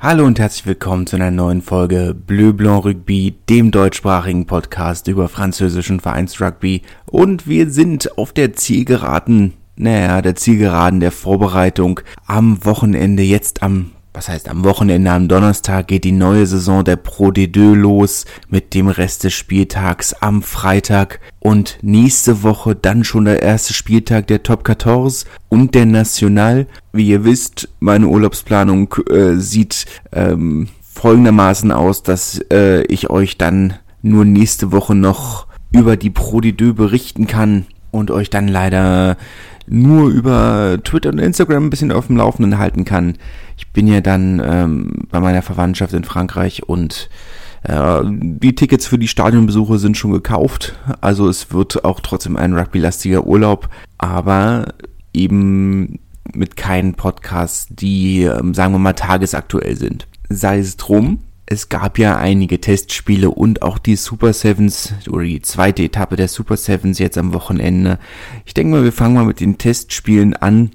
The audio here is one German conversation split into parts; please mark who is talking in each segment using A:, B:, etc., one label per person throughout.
A: Hallo und herzlich willkommen zu einer neuen Folge Bleu Blanc Rugby, dem deutschsprachigen Podcast über französischen Vereinsrugby. Und wir sind auf der Zielgeraden, naja, der Zielgeraden der Vorbereitung am Wochenende, jetzt am was heißt am Wochenende, am Donnerstag geht die neue Saison der Pro D2 los mit dem Rest des Spieltags am Freitag und nächste Woche dann schon der erste Spieltag der Top 14 und der National. Wie ihr wisst, meine Urlaubsplanung äh, sieht ähm, folgendermaßen aus, dass äh, ich euch dann nur nächste Woche noch über die Pro D2 berichten kann und euch dann leider nur über Twitter und Instagram ein bisschen auf dem Laufenden halten kann. Ich bin ja dann ähm, bei meiner Verwandtschaft in Frankreich und äh, die Tickets für die Stadionbesuche sind schon gekauft. Also es wird auch trotzdem ein rugby-lastiger Urlaub, aber eben mit keinen Podcasts, die, ähm, sagen wir mal, tagesaktuell sind. Sei es drum, es gab ja einige Testspiele und auch die Super Sevens oder die zweite Etappe der Super Sevens jetzt am Wochenende. Ich denke mal, wir fangen mal mit den Testspielen an.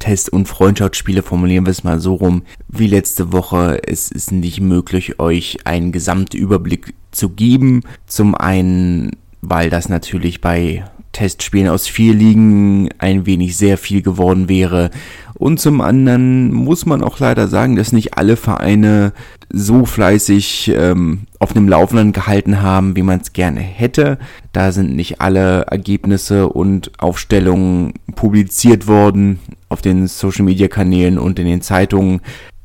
A: Test- und Freundschaftsspiele formulieren wir es mal so rum. Wie letzte Woche, es ist nicht möglich, euch einen Gesamtüberblick zu geben. Zum einen, weil das natürlich bei Testspielen aus vier Ligen ein wenig sehr viel geworden wäre. Und zum anderen muss man auch leider sagen, dass nicht alle Vereine so fleißig ähm, auf dem Laufenden gehalten haben, wie man es gerne hätte. Da sind nicht alle Ergebnisse und Aufstellungen publiziert worden auf den Social-Media-Kanälen und in den Zeitungen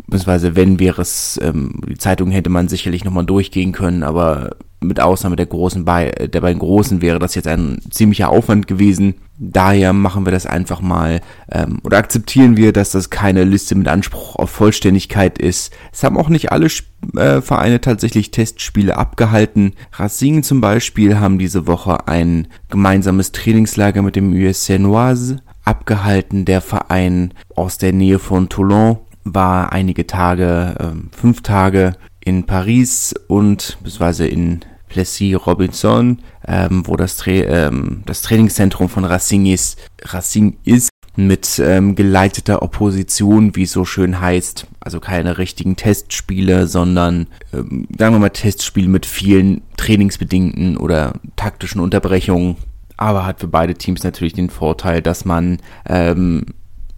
A: beziehungsweise wenn wäre es, ähm, die Zeitung hätte man sicherlich nochmal durchgehen können, aber mit Ausnahme der großen bei der beiden großen wäre das jetzt ein ziemlicher Aufwand gewesen. Daher machen wir das einfach mal ähm, oder akzeptieren wir, dass das keine Liste mit Anspruch auf Vollständigkeit ist. Es haben auch nicht alle äh, Vereine tatsächlich Testspiele abgehalten. Racing zum Beispiel haben diese Woche ein gemeinsames Trainingslager mit dem USC Noise abgehalten. Der Verein aus der Nähe von Toulon war einige Tage, äh, fünf Tage in Paris und beziehungsweise in Plessis Robinson, ähm, wo das, Tra ähm, das Trainingszentrum von Racing ist, Racing ist mit ähm, geleiteter Opposition, wie es so schön heißt. Also keine richtigen Testspiele, sondern ähm, sagen wir mal Testspiele mit vielen trainingsbedingten oder taktischen Unterbrechungen. Aber hat für beide Teams natürlich den Vorteil, dass man ähm,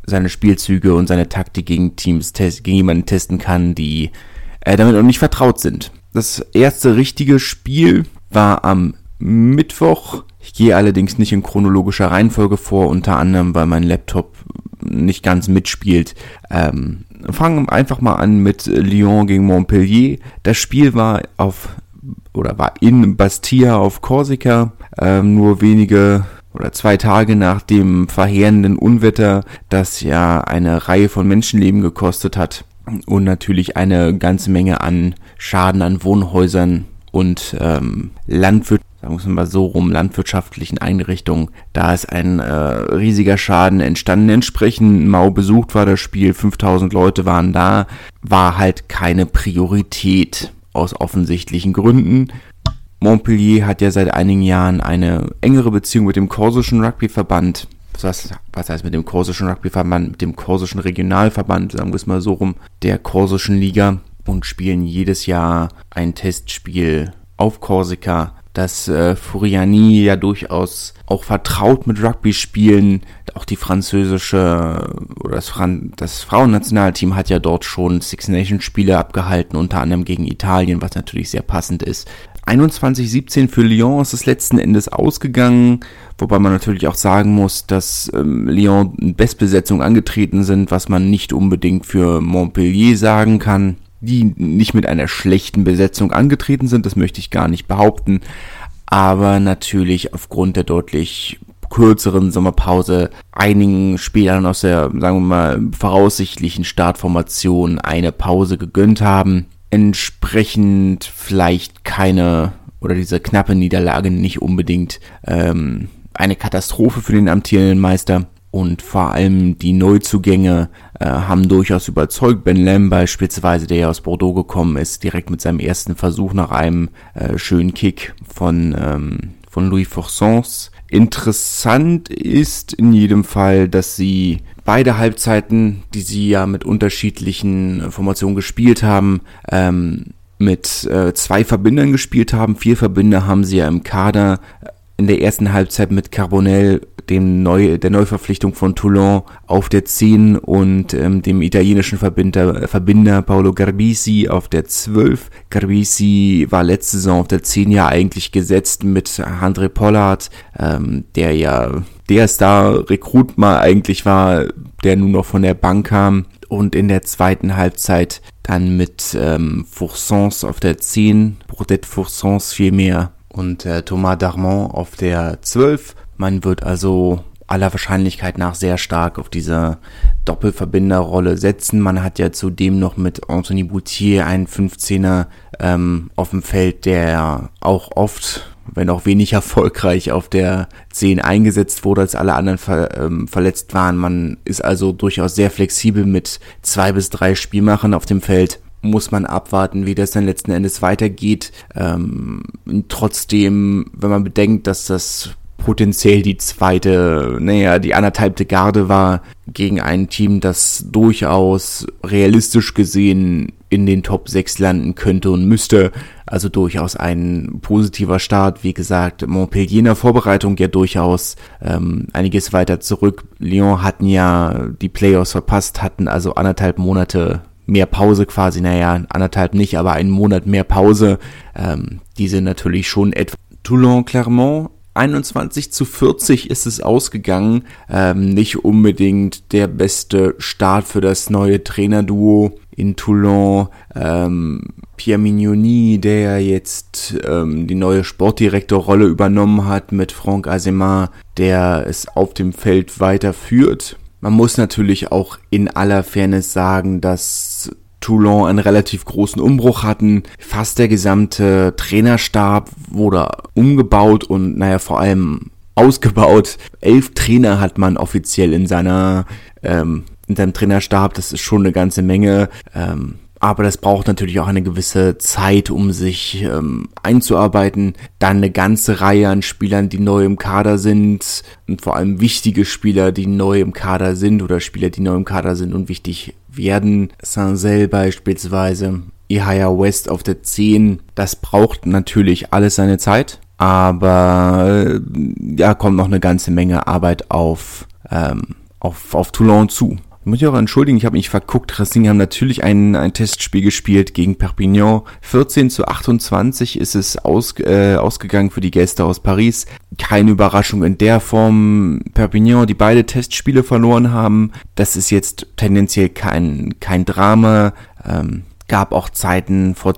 A: seine Spielzüge und seine Taktik gegen Teams gegen jemanden testen kann, die äh, damit noch nicht vertraut sind. Das erste richtige Spiel war am Mittwoch. Ich gehe allerdings nicht in chronologischer Reihenfolge vor, unter anderem, weil mein Laptop nicht ganz mitspielt. Ähm, fangen einfach mal an mit Lyon gegen Montpellier. Das Spiel war auf oder war in Bastia auf Korsika. Ähm, nur wenige oder zwei Tage nach dem verheerenden Unwetter, das ja eine Reihe von Menschenleben gekostet hat und natürlich eine ganze Menge an Schaden an Wohnhäusern und ähm, Landwirt sagen wir mal so rum, landwirtschaftlichen Einrichtungen. Da ist ein äh, riesiger Schaden entstanden. Entsprechend mau besucht war das Spiel, 5000 Leute waren da, war halt keine Priorität aus offensichtlichen Gründen. Montpellier hat ja seit einigen Jahren eine engere Beziehung mit dem korsischen Rugbyverband. Was, was heißt mit dem korsischen Rugbyverband? Mit dem korsischen Regionalverband, sagen wir es mal so rum, der korsischen Liga und spielen jedes Jahr ein Testspiel auf Korsika dass äh, Furiani ja durchaus auch vertraut mit Rugby spielen. Auch die französische oder das, Fran das Frauennationalteam hat ja dort schon Six Nations Spiele abgehalten, unter anderem gegen Italien, was natürlich sehr passend ist. 21-17 für Lyon ist es letzten Endes ausgegangen, wobei man natürlich auch sagen muss, dass ähm, Lyon in Bestbesetzung angetreten sind, was man nicht unbedingt für Montpellier sagen kann die nicht mit einer schlechten Besetzung angetreten sind, das möchte ich gar nicht behaupten, aber natürlich aufgrund der deutlich kürzeren Sommerpause einigen Spielern aus der, sagen wir mal, voraussichtlichen Startformation eine Pause gegönnt haben. Entsprechend vielleicht keine oder diese knappe Niederlage nicht unbedingt ähm, eine Katastrophe für den amtierenden Meister und vor allem die Neuzugänge äh, haben durchaus überzeugt. Ben Lam beispielsweise, der ja aus Bordeaux gekommen ist, direkt mit seinem ersten Versuch nach einem äh, schönen Kick von, ähm, von Louis Forsons Interessant ist in jedem Fall, dass sie beide Halbzeiten, die sie ja mit unterschiedlichen Formationen gespielt haben, ähm, mit äh, zwei Verbindern gespielt haben. Vier Verbinder haben sie ja im Kader. In der ersten Halbzeit mit Carbonell dem Neu der Neuverpflichtung von Toulon auf der 10 und ähm, dem italienischen Verbinder, Verbinder Paolo Garbisi auf der 12. Garbisi war letzte Saison auf der 10 ja eigentlich gesetzt mit André Pollard, ähm, der ja der Star-Rekrut mal eigentlich war, der nun noch von der Bank kam und in der zweiten Halbzeit dann mit ähm, Foursons auf der 10, Brodette Foursons vielmehr und äh, Thomas Darmon auf der 12 man wird also aller Wahrscheinlichkeit nach sehr stark auf diese Doppelverbinderrolle setzen. Man hat ja zudem noch mit Anthony Boutier einen 15er ähm, auf dem Feld, der auch oft, wenn auch wenig erfolgreich, auf der 10 eingesetzt wurde, als alle anderen ver ähm, verletzt waren. Man ist also durchaus sehr flexibel mit zwei bis drei Spielmachern auf dem Feld muss man abwarten, wie das dann letzten Endes weitergeht. Ähm, trotzdem, wenn man bedenkt, dass das potenziell die zweite, naja, die anderthalbte Garde war gegen ein Team, das durchaus realistisch gesehen in den Top 6 landen könnte und müsste. Also durchaus ein positiver Start. Wie gesagt, Montpellier in der Vorbereitung ja durchaus ähm, einiges weiter zurück. Lyon hatten ja die Playoffs verpasst, hatten also anderthalb Monate mehr Pause quasi, naja, anderthalb nicht, aber einen Monat mehr Pause. Ähm, diese natürlich schon etwa Toulon, Clermont 21 zu 40 ist es ausgegangen. Ähm, nicht unbedingt der beste Start für das neue Trainerduo in Toulon. Ähm, Pierre Mignoni, der jetzt ähm, die neue Sportdirektorrolle übernommen hat mit Franck Azemar, der es auf dem Feld weiterführt. Man muss natürlich auch in aller Fairness sagen, dass Toulon einen relativ großen Umbruch hatten. Fast der gesamte Trainerstab wurde umgebaut und naja, vor allem ausgebaut. Elf Trainer hat man offiziell in seiner ähm, in seinem Trainerstab. Das ist schon eine ganze Menge. Ähm, aber das braucht natürlich auch eine gewisse Zeit, um sich ähm, einzuarbeiten. Dann eine ganze Reihe an Spielern, die neu im Kader sind und vor allem wichtige Spieler, die neu im Kader sind oder Spieler, die neu im Kader sind und wichtig werden. Saint-Sel beispielsweise, Ihaya West auf der 10. Das braucht natürlich alles seine Zeit, aber äh, ja, kommt noch eine ganze Menge Arbeit auf, ähm, auf, auf Toulon zu. Ich muss mich auch entschuldigen, ich habe mich verguckt. Racing haben natürlich ein, ein Testspiel gespielt gegen Perpignan. 14 zu 28 ist es aus, äh, ausgegangen für die Gäste aus Paris. Keine Überraschung in der Form. Perpignan, die beide Testspiele verloren haben. Das ist jetzt tendenziell kein, kein Drama. Ähm, gab auch Zeiten vor,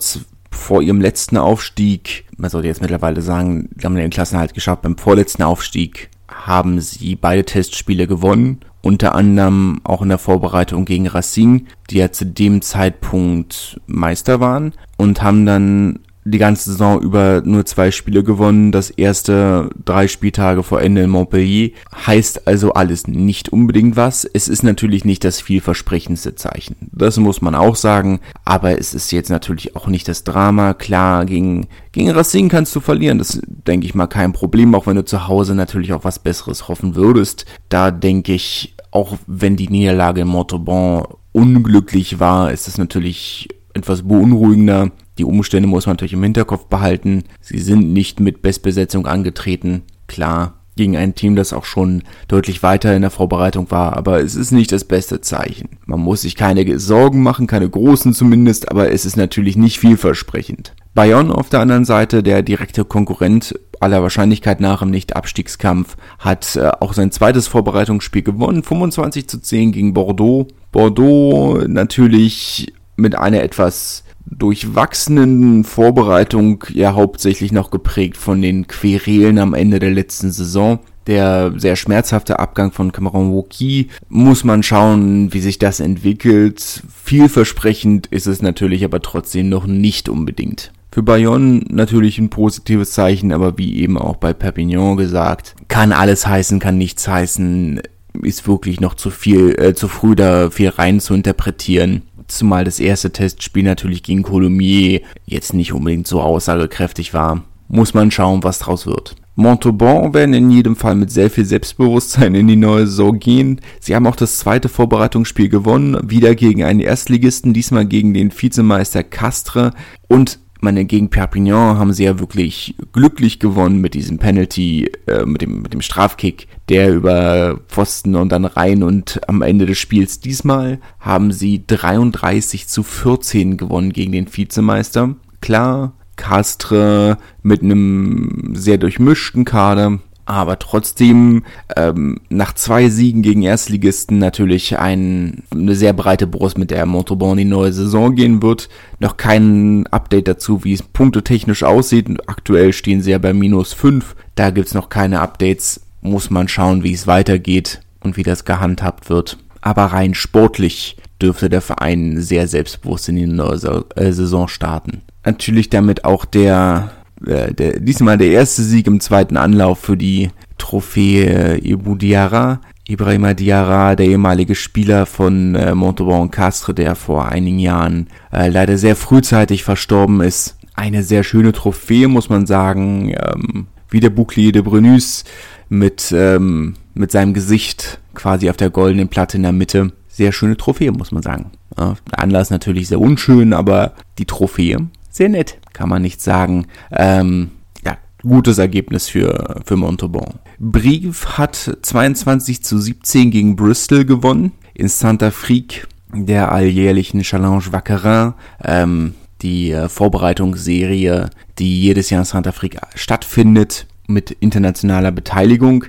A: vor ihrem letzten Aufstieg. Man sollte jetzt mittlerweile sagen, die haben den Klassenhalt geschafft. Beim vorletzten Aufstieg haben sie beide Testspiele gewonnen unter anderem auch in der Vorbereitung gegen Racing, die ja zu dem Zeitpunkt Meister waren und haben dann die ganze Saison über nur zwei Spiele gewonnen. Das erste drei Spieltage vor Ende in Montpellier. Heißt also alles nicht unbedingt was. Es ist natürlich nicht das vielversprechendste Zeichen. Das muss man auch sagen. Aber es ist jetzt natürlich auch nicht das Drama. Klar, gegen, gegen Racing kannst du verlieren. Das denke ich mal kein Problem. Auch wenn du zu Hause natürlich auch was Besseres hoffen würdest. Da denke ich, auch wenn die Niederlage in Montauban unglücklich war, ist es natürlich etwas beunruhigender. Die Umstände muss man natürlich im Hinterkopf behalten. Sie sind nicht mit Bestbesetzung angetreten. Klar, gegen ein Team, das auch schon deutlich weiter in der Vorbereitung war, aber es ist nicht das beste Zeichen. Man muss sich keine Sorgen machen, keine großen zumindest, aber es ist natürlich nicht vielversprechend. Bayonne auf der anderen Seite, der direkte Konkurrent aller Wahrscheinlichkeit nach im Nicht-Abstiegskampf, hat äh, auch sein zweites Vorbereitungsspiel gewonnen, 25 zu 10 gegen Bordeaux. Bordeaux natürlich mit einer etwas durchwachsenen Vorbereitung ja hauptsächlich noch geprägt von den Querelen am Ende der letzten Saison. Der sehr schmerzhafte Abgang von Cameron Woki muss man schauen, wie sich das entwickelt. Vielversprechend ist es natürlich aber trotzdem noch nicht unbedingt. Für Bayonne natürlich ein positives Zeichen, aber wie eben auch bei Perpignan gesagt, kann alles heißen, kann nichts heißen, ist wirklich noch zu viel, äh, zu früh da viel rein zu interpretieren. Zumal das erste Testspiel natürlich gegen Colomiers jetzt nicht unbedingt so aussagekräftig war. Muss man schauen, was draus wird. Montauban werden in jedem Fall mit sehr viel Selbstbewusstsein in die neue Saison gehen. Sie haben auch das zweite Vorbereitungsspiel gewonnen, wieder gegen einen Erstligisten, diesmal gegen den Vizemeister Castre. Und meine, gegen Perpignan haben sie ja wirklich glücklich gewonnen mit diesem Penalty, äh, mit, dem, mit dem Strafkick, der über Pfosten und dann rein und am Ende des Spiels. Diesmal haben sie 33 zu 14 gewonnen gegen den Vizemeister. Klar, Castre mit einem sehr durchmischten Kader, aber trotzdem ähm, nach zwei Siegen gegen Erstligisten natürlich ein, eine sehr breite Brust, mit der Montauban die neue Saison gehen wird. Noch kein Update dazu, wie es punktetechnisch aussieht. Aktuell stehen sie ja bei minus fünf. Da gibt's noch keine Updates. Muss man schauen, wie es weitergeht und wie das gehandhabt wird. Aber rein sportlich dürfte der Verein sehr selbstbewusst in die neue äh, Saison starten natürlich damit auch der, äh, der diesmal der erste Sieg im zweiten Anlauf für die Trophäe Ibu Diarra. Ibrahima Diarra, der ehemalige Spieler von äh, Montauban und Castres, der vor einigen Jahren äh, leider sehr frühzeitig verstorben ist. Eine sehr schöne Trophäe, muss man sagen. Ähm, wie der Bouclier de Brenus mit, ähm, mit seinem Gesicht quasi auf der goldenen Platte in der Mitte. Sehr schöne Trophäe, muss man sagen. Ja, der Anlass natürlich sehr unschön, aber die Trophäe sehr nett, kann man nicht sagen. Ähm, ja, gutes Ergebnis für, für Montauban. Brief hat 22 zu 17 gegen Bristol gewonnen. In Santa Frique, der alljährlichen Challenge Vaquerin. Ähm, die äh, Vorbereitungsserie, die jedes Jahr in Santa Frique stattfindet mit internationaler Beteiligung.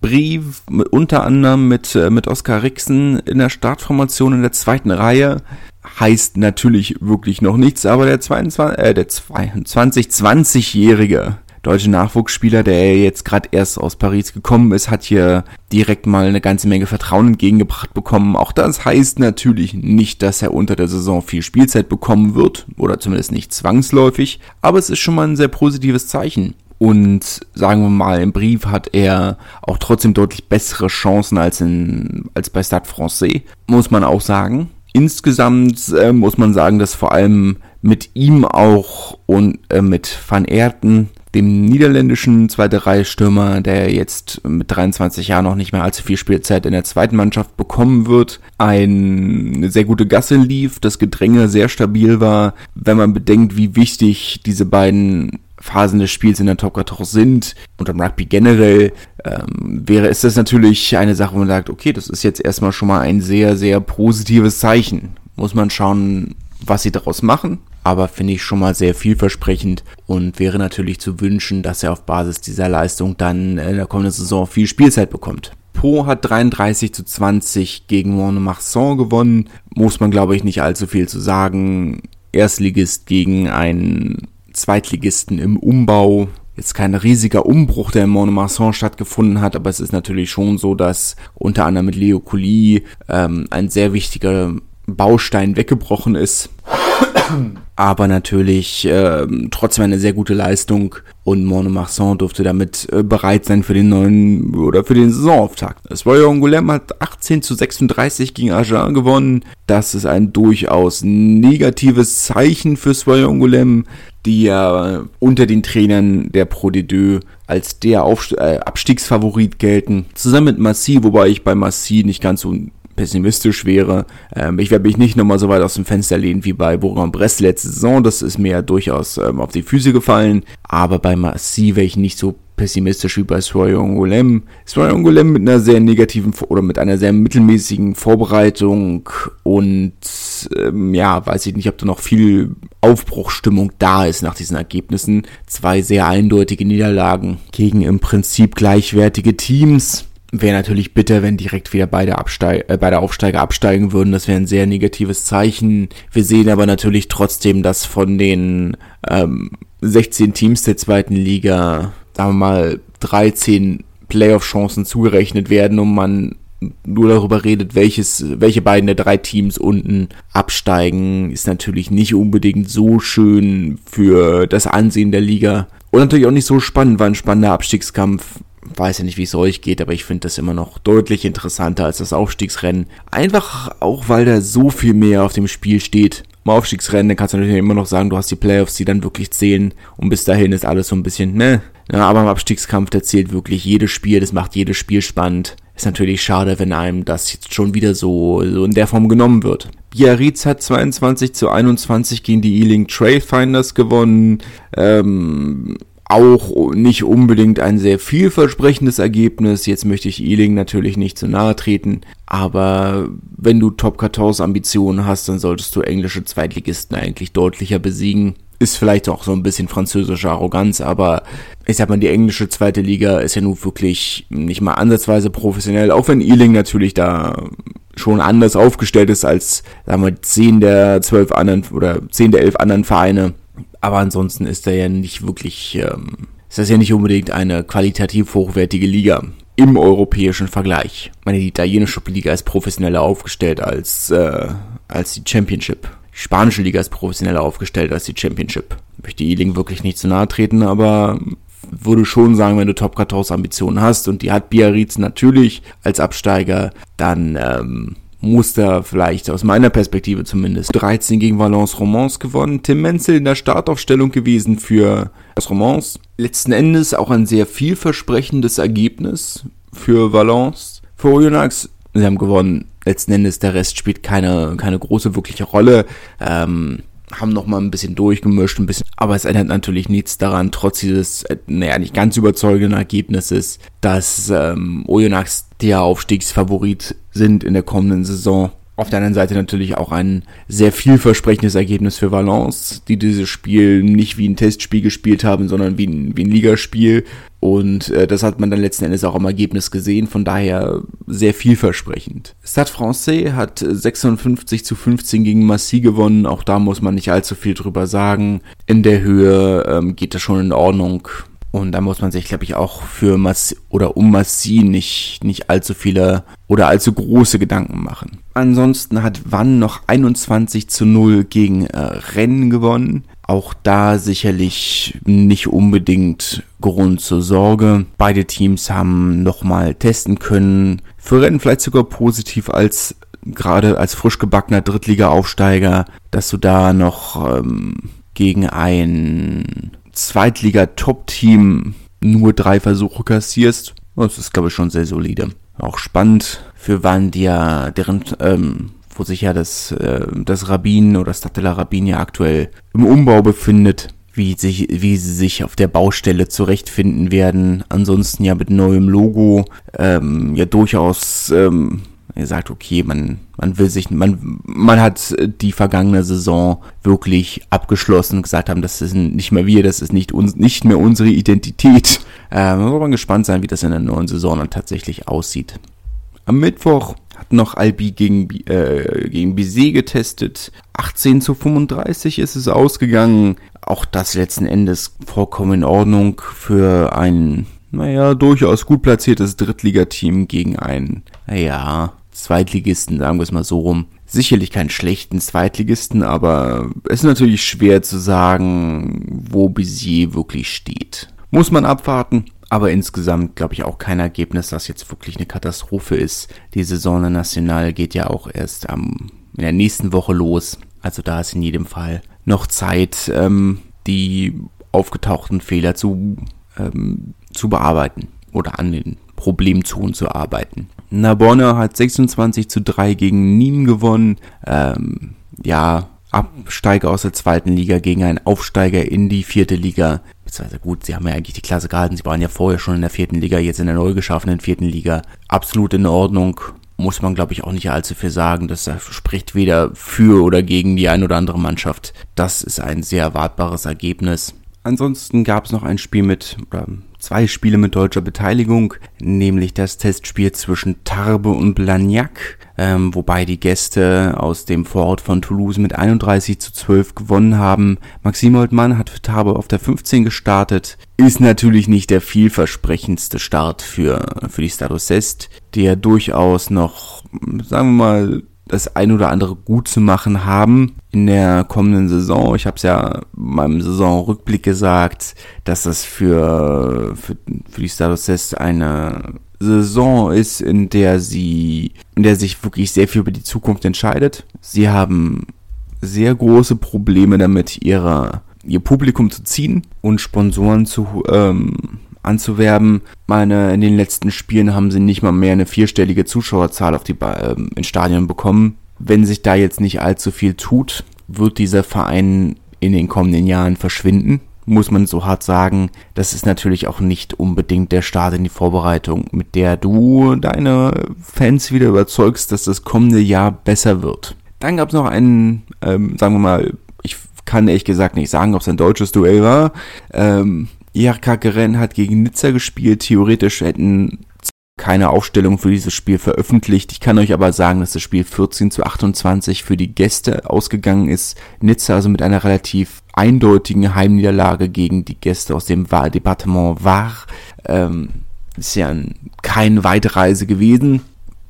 A: Brief unter anderem mit, äh, mit Oskar Rixen in der Startformation in der zweiten Reihe heißt natürlich wirklich noch nichts, aber der, 22, äh, der 20-20-jährige deutsche Nachwuchsspieler, der jetzt gerade erst aus Paris gekommen ist, hat hier direkt mal eine ganze Menge Vertrauen entgegengebracht bekommen. Auch das heißt natürlich nicht, dass er unter der Saison viel Spielzeit bekommen wird, oder zumindest nicht zwangsläufig, aber es ist schon mal ein sehr positives Zeichen. Und sagen wir mal, im Brief hat er auch trotzdem deutlich bessere Chancen als, in, als bei Stade Francais, muss man auch sagen. Insgesamt äh, muss man sagen, dass vor allem mit ihm auch und äh, mit Van Erten, dem niederländischen zweite Reihe Stürmer, der jetzt mit 23 Jahren noch nicht mehr allzu viel Spielzeit in der zweiten Mannschaft bekommen wird, eine sehr gute Gasse lief, das Gedränge sehr stabil war, wenn man bedenkt, wie wichtig diese beiden Phasen des Spiels in der Top 14 sind und am Rugby generell, ähm, wäre ist das natürlich eine Sache, wo man sagt, okay, das ist jetzt erstmal schon mal ein sehr, sehr positives Zeichen. Muss man schauen, was sie daraus machen, aber finde ich schon mal sehr vielversprechend und wäre natürlich zu wünschen, dass er auf Basis dieser Leistung dann in der kommenden Saison viel Spielzeit bekommt. Po hat 33 zu 20 gegen Montmarsan gewonnen. Muss man, glaube ich, nicht allzu viel zu sagen. Erstligist gegen einen Zweitligisten im Umbau. Jetzt kein riesiger Umbruch, der in Montmarsan stattgefunden hat, aber es ist natürlich schon so, dass unter anderem mit Leo Coulis ähm, ein sehr wichtiger Baustein weggebrochen ist. Aber natürlich äh, trotzdem eine sehr gute Leistung und Montmarsan durfte damit äh, bereit sein für den neuen oder für den Saisonauftakt. Das Royal Angoulême hat 18 zu 36 gegen Agen gewonnen. Das ist ein durchaus negatives Zeichen für Royal Angoulême, die ja unter den Trainern der Pro D2 als der Aufst äh, Abstiegsfavorit gelten. Zusammen mit Massi, wobei ich bei Massi nicht ganz so pessimistisch wäre. Ähm, ich werde mich nicht nochmal so weit aus dem Fenster lehnen wie bei Bourg-en-Bresse letzte Saison. Das ist mir durchaus ähm, auf die Füße gefallen. Aber bei Massi wäre ich nicht so pessimistisch wie bei Soyo Angolem. Soyo Angolem mit einer sehr negativen oder mit einer sehr mittelmäßigen Vorbereitung und ähm, ja, weiß ich nicht, ob da noch viel Aufbruchstimmung da ist nach diesen Ergebnissen. Zwei sehr eindeutige Niederlagen gegen im Prinzip gleichwertige Teams. Wäre natürlich bitter, wenn direkt wieder beide, Absteig äh, beide Aufsteiger absteigen würden. Das wäre ein sehr negatives Zeichen. Wir sehen aber natürlich trotzdem, dass von den ähm, 16 Teams der zweiten Liga, sagen wir mal, 13 Playoff-Chancen zugerechnet werden und man nur darüber redet, welches, welche beiden der drei Teams unten absteigen, ist natürlich nicht unbedingt so schön für das Ansehen der Liga. Und natürlich auch nicht so spannend, war ein spannender Abstiegskampf weiß ja nicht, wie es euch geht, aber ich finde das immer noch deutlich interessanter als das Aufstiegsrennen. Einfach auch, weil da so viel mehr auf dem Spiel steht im Aufstiegsrennen, kannst du natürlich immer noch sagen, du hast die Playoffs, die dann wirklich zählen und bis dahin ist alles so ein bisschen, ne? Ja, aber im Abstiegskampf, der zählt wirklich jedes Spiel, das macht jedes Spiel spannend. Ist natürlich schade, wenn einem das jetzt schon wieder so, so in der Form genommen wird. Biarritz hat 22 zu 21 gegen die Ealing Trailfinders gewonnen. Ähm, auch nicht unbedingt ein sehr vielversprechendes Ergebnis. Jetzt möchte ich Ealing natürlich nicht zu nahe treten, aber wenn du Top 14 Ambitionen hast, dann solltest du englische Zweitligisten eigentlich deutlicher besiegen. Ist vielleicht auch so ein bisschen französische Arroganz, aber ich sag mal, die englische zweite Liga ist ja nun wirklich nicht mal ansatzweise professionell, auch wenn Ealing natürlich da schon anders aufgestellt ist als, sagen wir, zehn der zwölf anderen oder zehn der elf anderen Vereine. Aber ansonsten ist er ja nicht wirklich, ähm, ist das ja nicht unbedingt eine qualitativ hochwertige Liga im europäischen Vergleich. Ich meine, die italienische Liga ist professioneller aufgestellt als, äh, als die Championship. Die spanische Liga ist professioneller aufgestellt als die Championship. Ich möchte E-Ling wirklich nicht zu nahe treten, aber würde schon sagen, wenn du Top 14 Ambitionen hast und die hat Biarritz natürlich als Absteiger, dann ähm, muss da vielleicht aus meiner Perspektive zumindest 13 gegen Valence Romans gewonnen. Tim Menzel in der Startaufstellung gewesen für das Romans. Letzten Endes auch ein sehr vielversprechendes Ergebnis für Valence. Für Oyonnax, sie haben gewonnen. Letzten Endes der Rest spielt keine, keine große wirkliche Rolle. Ähm, haben noch mal ein bisschen durchgemischt, ein bisschen, aber es ändert natürlich nichts daran, trotz dieses, äh, naja, nicht ganz überzeugenden Ergebnisses, dass ähm, Oyonnax der Aufstiegsfavorit sind in der kommenden Saison. Auf der anderen Seite natürlich auch ein sehr vielversprechendes Ergebnis für Valence, die dieses Spiel nicht wie ein Testspiel gespielt haben, sondern wie ein, wie ein Ligaspiel. Und äh, das hat man dann letzten Endes auch im Ergebnis gesehen, von daher sehr vielversprechend. Stade Francais hat 56 zu 15 gegen Massy gewonnen, auch da muss man nicht allzu viel drüber sagen. In der Höhe ähm, geht das schon in Ordnung. Und da muss man sich, glaube ich, auch für Mass oder um Massi nicht, nicht allzu viele oder allzu große Gedanken machen. Ansonsten hat Wann noch 21 zu 0 gegen äh, Rennen gewonnen. Auch da sicherlich nicht unbedingt Grund zur Sorge. Beide Teams haben nochmal testen können. Für Rennen vielleicht sogar positiv als gerade als frisch gebackener Drittliga-Aufsteiger, dass du da noch ähm, gegen ein Zweitliga-Top-Team nur drei Versuche kassierst. Das ist, glaube ich, schon sehr solide. Auch spannend für Wandia, deren, ähm, wo sich ja das, äh, das Rabbin oder Statella Rabbin ja aktuell im Umbau befindet, wie, sich, wie sie sich auf der Baustelle zurechtfinden werden. Ansonsten ja mit neuem Logo, ähm, ja durchaus ähm, er sagt, okay, man, man will sich, man, man hat die vergangene Saison wirklich abgeschlossen gesagt haben, das ist nicht mehr wir, das ist nicht uns, nicht mehr unsere Identität. Äh, man gespannt sein, wie das in der neuen Saison dann tatsächlich aussieht. Am Mittwoch hat noch Albi gegen, äh, gegen Bizet getestet. 18 zu 35 ist es ausgegangen. Auch das letzten Endes vollkommen in Ordnung für ein, naja, durchaus gut platziertes Drittligateam gegen ein, naja, Zweitligisten, sagen wir es mal so rum. Sicherlich keinen schlechten Zweitligisten, aber es ist natürlich schwer zu sagen, wo Bizier wirklich steht. Muss man abwarten, aber insgesamt glaube ich auch kein Ergebnis, das jetzt wirklich eine Katastrophe ist. Die Saison National geht ja auch erst am, in der nächsten Woche los. Also da ist in jedem Fall noch Zeit, ähm, die aufgetauchten Fehler zu, ähm, zu bearbeiten oder an den Problemzonen zu arbeiten. Narbonne hat 26 zu 3 gegen Nîmes gewonnen. Ähm, ja, Absteiger aus der zweiten Liga gegen einen Aufsteiger in die vierte Liga. Beziehungsweise gut, sie haben ja eigentlich die Klasse gehalten. Sie waren ja vorher schon in der vierten Liga, jetzt in der neu geschaffenen vierten Liga. Absolut in Ordnung. Muss man, glaube ich, auch nicht allzu viel sagen. Das spricht weder für oder gegen die ein oder andere Mannschaft. Das ist ein sehr erwartbares Ergebnis. Ansonsten gab es noch ein Spiel mit, oder zwei Spiele mit deutscher Beteiligung, nämlich das Testspiel zwischen Tarbe und Blagnac, ähm, wobei die Gäste aus dem Vorort von Toulouse mit 31 zu 12 gewonnen haben. Maxim Oldmann hat für Tarbe auf der 15 gestartet, ist natürlich nicht der vielversprechendste Start für, für die Status Est, der durchaus noch, sagen wir mal, das ein oder andere gut zu machen haben in der kommenden Saison. Ich habe es ja in meinem Saisonrückblick gesagt, dass das für, für, für die Status Test eine Saison ist, in der sie, in der sich wirklich sehr viel über die Zukunft entscheidet. Sie haben sehr große Probleme damit, ihre, ihr Publikum zu ziehen und Sponsoren zu, ähm, anzuwerben. Meine, in den letzten Spielen haben sie nicht mal mehr eine vierstellige Zuschauerzahl auf die, ähm, in Stadien bekommen. Wenn sich da jetzt nicht allzu viel tut, wird dieser Verein in den kommenden Jahren verschwinden muss man so hart sagen, das ist natürlich auch nicht unbedingt der Start in die Vorbereitung, mit der du deine Fans wieder überzeugst, dass das kommende Jahr besser wird. Dann gab es noch einen, ähm, sagen wir mal, ich kann ehrlich gesagt nicht sagen, ob es ein deutsches Duell war. Ähm, IRK Geren hat gegen Nizza gespielt. Theoretisch hätten keine Aufstellung für dieses Spiel veröffentlicht. Ich kann euch aber sagen, dass das Spiel 14 zu 28 für die Gäste ausgegangen ist. Nizza also mit einer relativ eindeutigen Heimniederlage gegen die Gäste aus dem Departement Var. Ähm, ist ja keine Weitreise gewesen.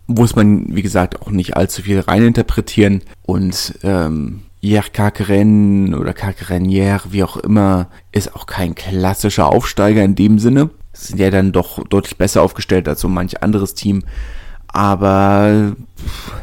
A: Muss man, wie gesagt, auch nicht allzu viel reininterpretieren. Und ähm, Hier Kakeren oder Kakerenier, wie auch immer, ist auch kein klassischer Aufsteiger in dem Sinne sind ja dann doch deutlich besser aufgestellt als so manch anderes Team. Aber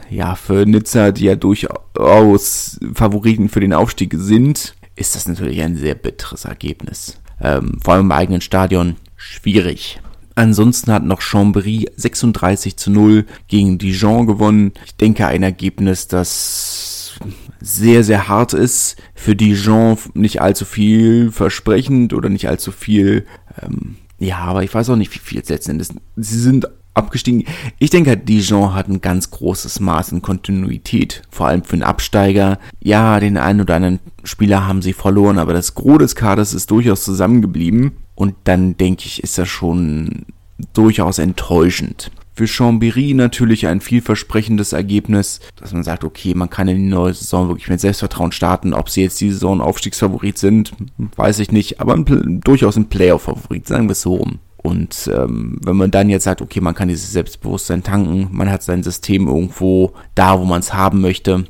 A: ja, für Nizza, die ja durchaus Favoriten für den Aufstieg sind, ist das natürlich ein sehr bitteres Ergebnis. Ähm, vor allem im eigenen Stadion schwierig. Ansonsten hat noch Chambéry 36 zu 0 gegen Dijon gewonnen. Ich denke ein Ergebnis, das sehr, sehr hart ist. Für Dijon nicht allzu viel versprechend oder nicht allzu viel ähm, ja, aber ich weiß auch nicht, wie viel es letzten Endes. Sie sind abgestiegen. Ich denke, halt, Dijon hat ein ganz großes Maß an Kontinuität, vor allem für einen Absteiger. Ja, den einen oder anderen Spieler haben sie verloren, aber das Gros des Kaders ist durchaus zusammengeblieben. Und dann denke ich, ist das schon durchaus enttäuschend. Für Chambéry natürlich ein vielversprechendes Ergebnis, dass man sagt, okay, man kann in die neue Saison wirklich mit Selbstvertrauen starten. Ob sie jetzt die Saison Aufstiegsfavorit sind, weiß ich nicht, aber ein, durchaus ein Playoff-Favorit, sagen wir es so rum. Und ähm, wenn man dann jetzt sagt, okay, man kann dieses Selbstbewusstsein tanken, man hat sein System irgendwo da, wo man es haben möchte,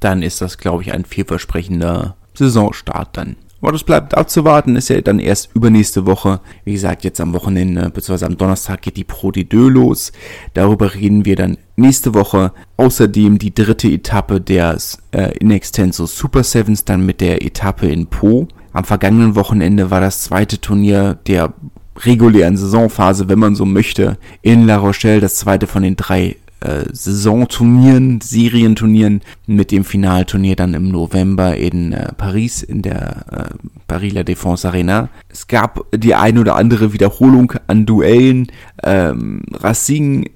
A: dann ist das, glaube ich, ein vielversprechender Saisonstart dann. Aber das bleibt abzuwarten, ist ja dann erst übernächste Woche. Wie gesagt, jetzt am Wochenende, beziehungsweise am Donnerstag geht die Pro de Deux los. Darüber reden wir dann nächste Woche. Außerdem die dritte Etappe der äh, Inextenso Super Sevens, dann mit der Etappe in Po. Am vergangenen Wochenende war das zweite Turnier der regulären Saisonphase, wenn man so möchte, in La Rochelle, das zweite von den drei äh, Saisonturnieren, Serienturnieren mit dem Finalturnier dann im November in äh, Paris in der äh, Paris La Défense Arena. Es gab die ein oder andere Wiederholung an Duellen. Ähm, Racing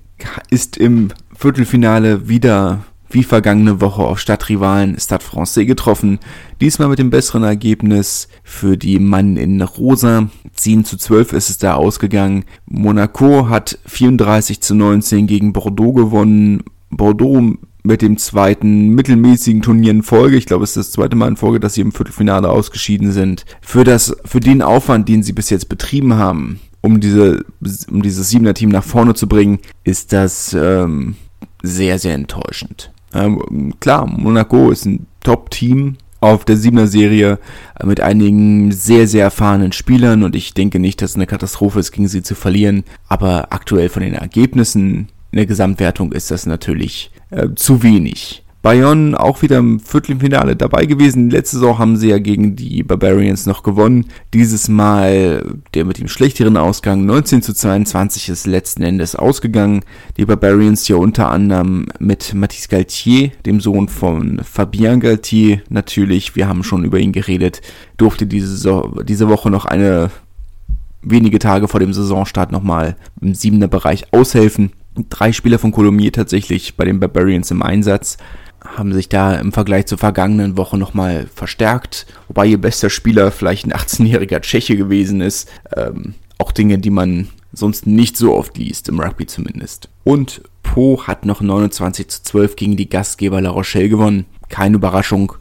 A: ist im Viertelfinale wieder wie vergangene Woche auf Stadtrivalen Stade Francais getroffen. Diesmal mit dem besseren Ergebnis für die Mann in Rosa. 10 zu 12 ist es da ausgegangen. Monaco hat 34 zu 19 gegen Bordeaux gewonnen. Bordeaux mit dem zweiten mittelmäßigen Turnier in Folge. Ich glaube, es ist das zweite Mal in Folge, dass sie im Viertelfinale ausgeschieden sind. Für das, für den Aufwand, den sie bis jetzt betrieben haben, um diese, um dieses Siebener Team nach vorne zu bringen, ist das ähm, sehr, sehr enttäuschend. Ähm, klar, Monaco ist ein Top-Team auf der Siebener Serie äh, mit einigen sehr, sehr erfahrenen Spielern und ich denke nicht, dass es eine Katastrophe ist, gegen sie zu verlieren. Aber aktuell von den Ergebnissen in der Gesamtwertung ist das natürlich äh, zu wenig. Bayonne auch wieder im Viertelfinale dabei gewesen. Letzte Saison haben sie ja gegen die Barbarians noch gewonnen. Dieses Mal der mit dem schlechteren Ausgang 19 zu 22 ist letzten Endes ausgegangen. Die Barbarians ja unter anderem mit Mathis Galtier, dem Sohn von Fabien Galtier natürlich. Wir haben schon über ihn geredet. Durfte diese, diese Woche noch eine wenige Tage vor dem Saisonstart nochmal im siebener Bereich aushelfen. Drei Spieler von Colomiers tatsächlich bei den Barbarians im Einsatz haben sich da im Vergleich zur vergangenen Woche nochmal verstärkt, wobei ihr bester Spieler vielleicht ein 18-jähriger Tscheche gewesen ist. Ähm, auch Dinge, die man sonst nicht so oft liest, im Rugby zumindest. Und Po hat noch 29 zu 12 gegen die Gastgeber La Rochelle gewonnen. Keine Überraschung.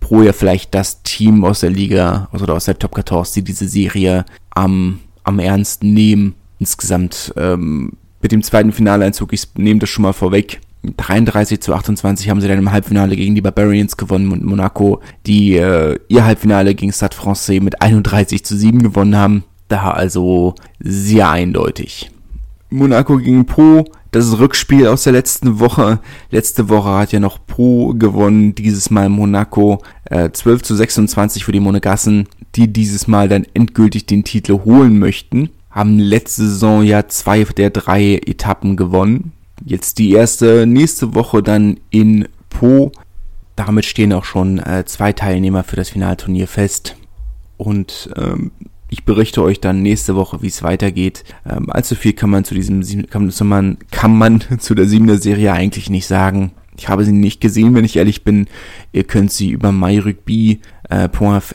A: Pro ja vielleicht das Team aus der Liga oder aus der Top 14, die diese Serie am, am ernsten nehmen. Insgesamt ähm, mit dem zweiten Finaleinzug, ich nehme das schon mal vorweg, 33 zu 28 haben sie dann im Halbfinale gegen die Barbarians gewonnen und Monaco, die äh, ihr Halbfinale gegen Stade Francais mit 31 zu 7 gewonnen haben. Da also sehr eindeutig. Monaco gegen Po, das Rückspiel aus der letzten Woche. Letzte Woche hat ja noch Po gewonnen, dieses Mal Monaco. Äh, 12 zu 26 für die Monegassen, die dieses Mal dann endgültig den Titel holen möchten. Haben letzte Saison ja zwei der drei Etappen gewonnen. Jetzt die erste, nächste Woche dann in Po. Damit stehen auch schon äh, zwei Teilnehmer für das Finalturnier fest. Und ähm, ich berichte euch dann nächste Woche, wie es weitergeht. Ähm, allzu viel kann man zu diesem kann, man, kann man zu der siebener Serie eigentlich nicht sagen. Ich habe sie nicht gesehen, wenn ich ehrlich bin. Ihr könnt sie über myrugby.fr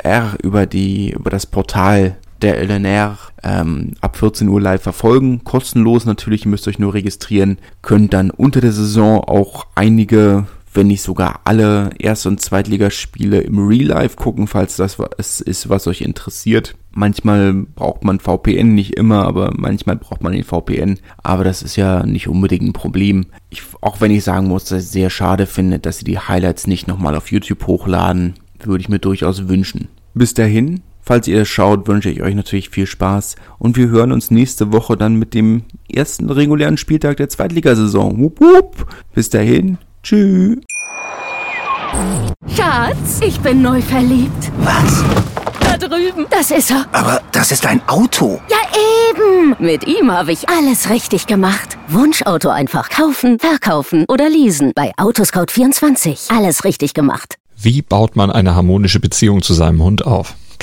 A: äh, über die über das Portal der LNR ähm, ab 14 Uhr live verfolgen. Kostenlos natürlich, ihr müsst euch nur registrieren. Könnt dann unter der Saison auch einige wenn nicht sogar alle Erst- und Zweitligaspiele im Real Life gucken, falls das was ist, was euch interessiert. Manchmal braucht man VPN, nicht immer, aber manchmal braucht man den VPN. Aber das ist ja nicht unbedingt ein Problem. Ich, auch wenn ich sagen muss, dass ich sehr schade finde, dass sie die Highlights nicht nochmal auf YouTube hochladen, würde ich mir durchaus wünschen. Bis dahin, Falls ihr das schaut, wünsche ich euch natürlich viel Spaß und wir hören uns nächste Woche dann mit dem ersten regulären Spieltag der Zweitligasaison. Wupp, wupp. Bis dahin, Tschüss.
B: Schatz, ich bin neu verliebt.
C: Was?
B: Da drüben. Das ist er.
C: Aber das ist ein Auto.
B: Ja, eben. Mit ihm habe ich alles richtig gemacht. Wunschauto einfach kaufen, verkaufen oder leasen. Bei Autoscout24. Alles richtig gemacht.
D: Wie baut man eine harmonische Beziehung zu seinem Hund auf?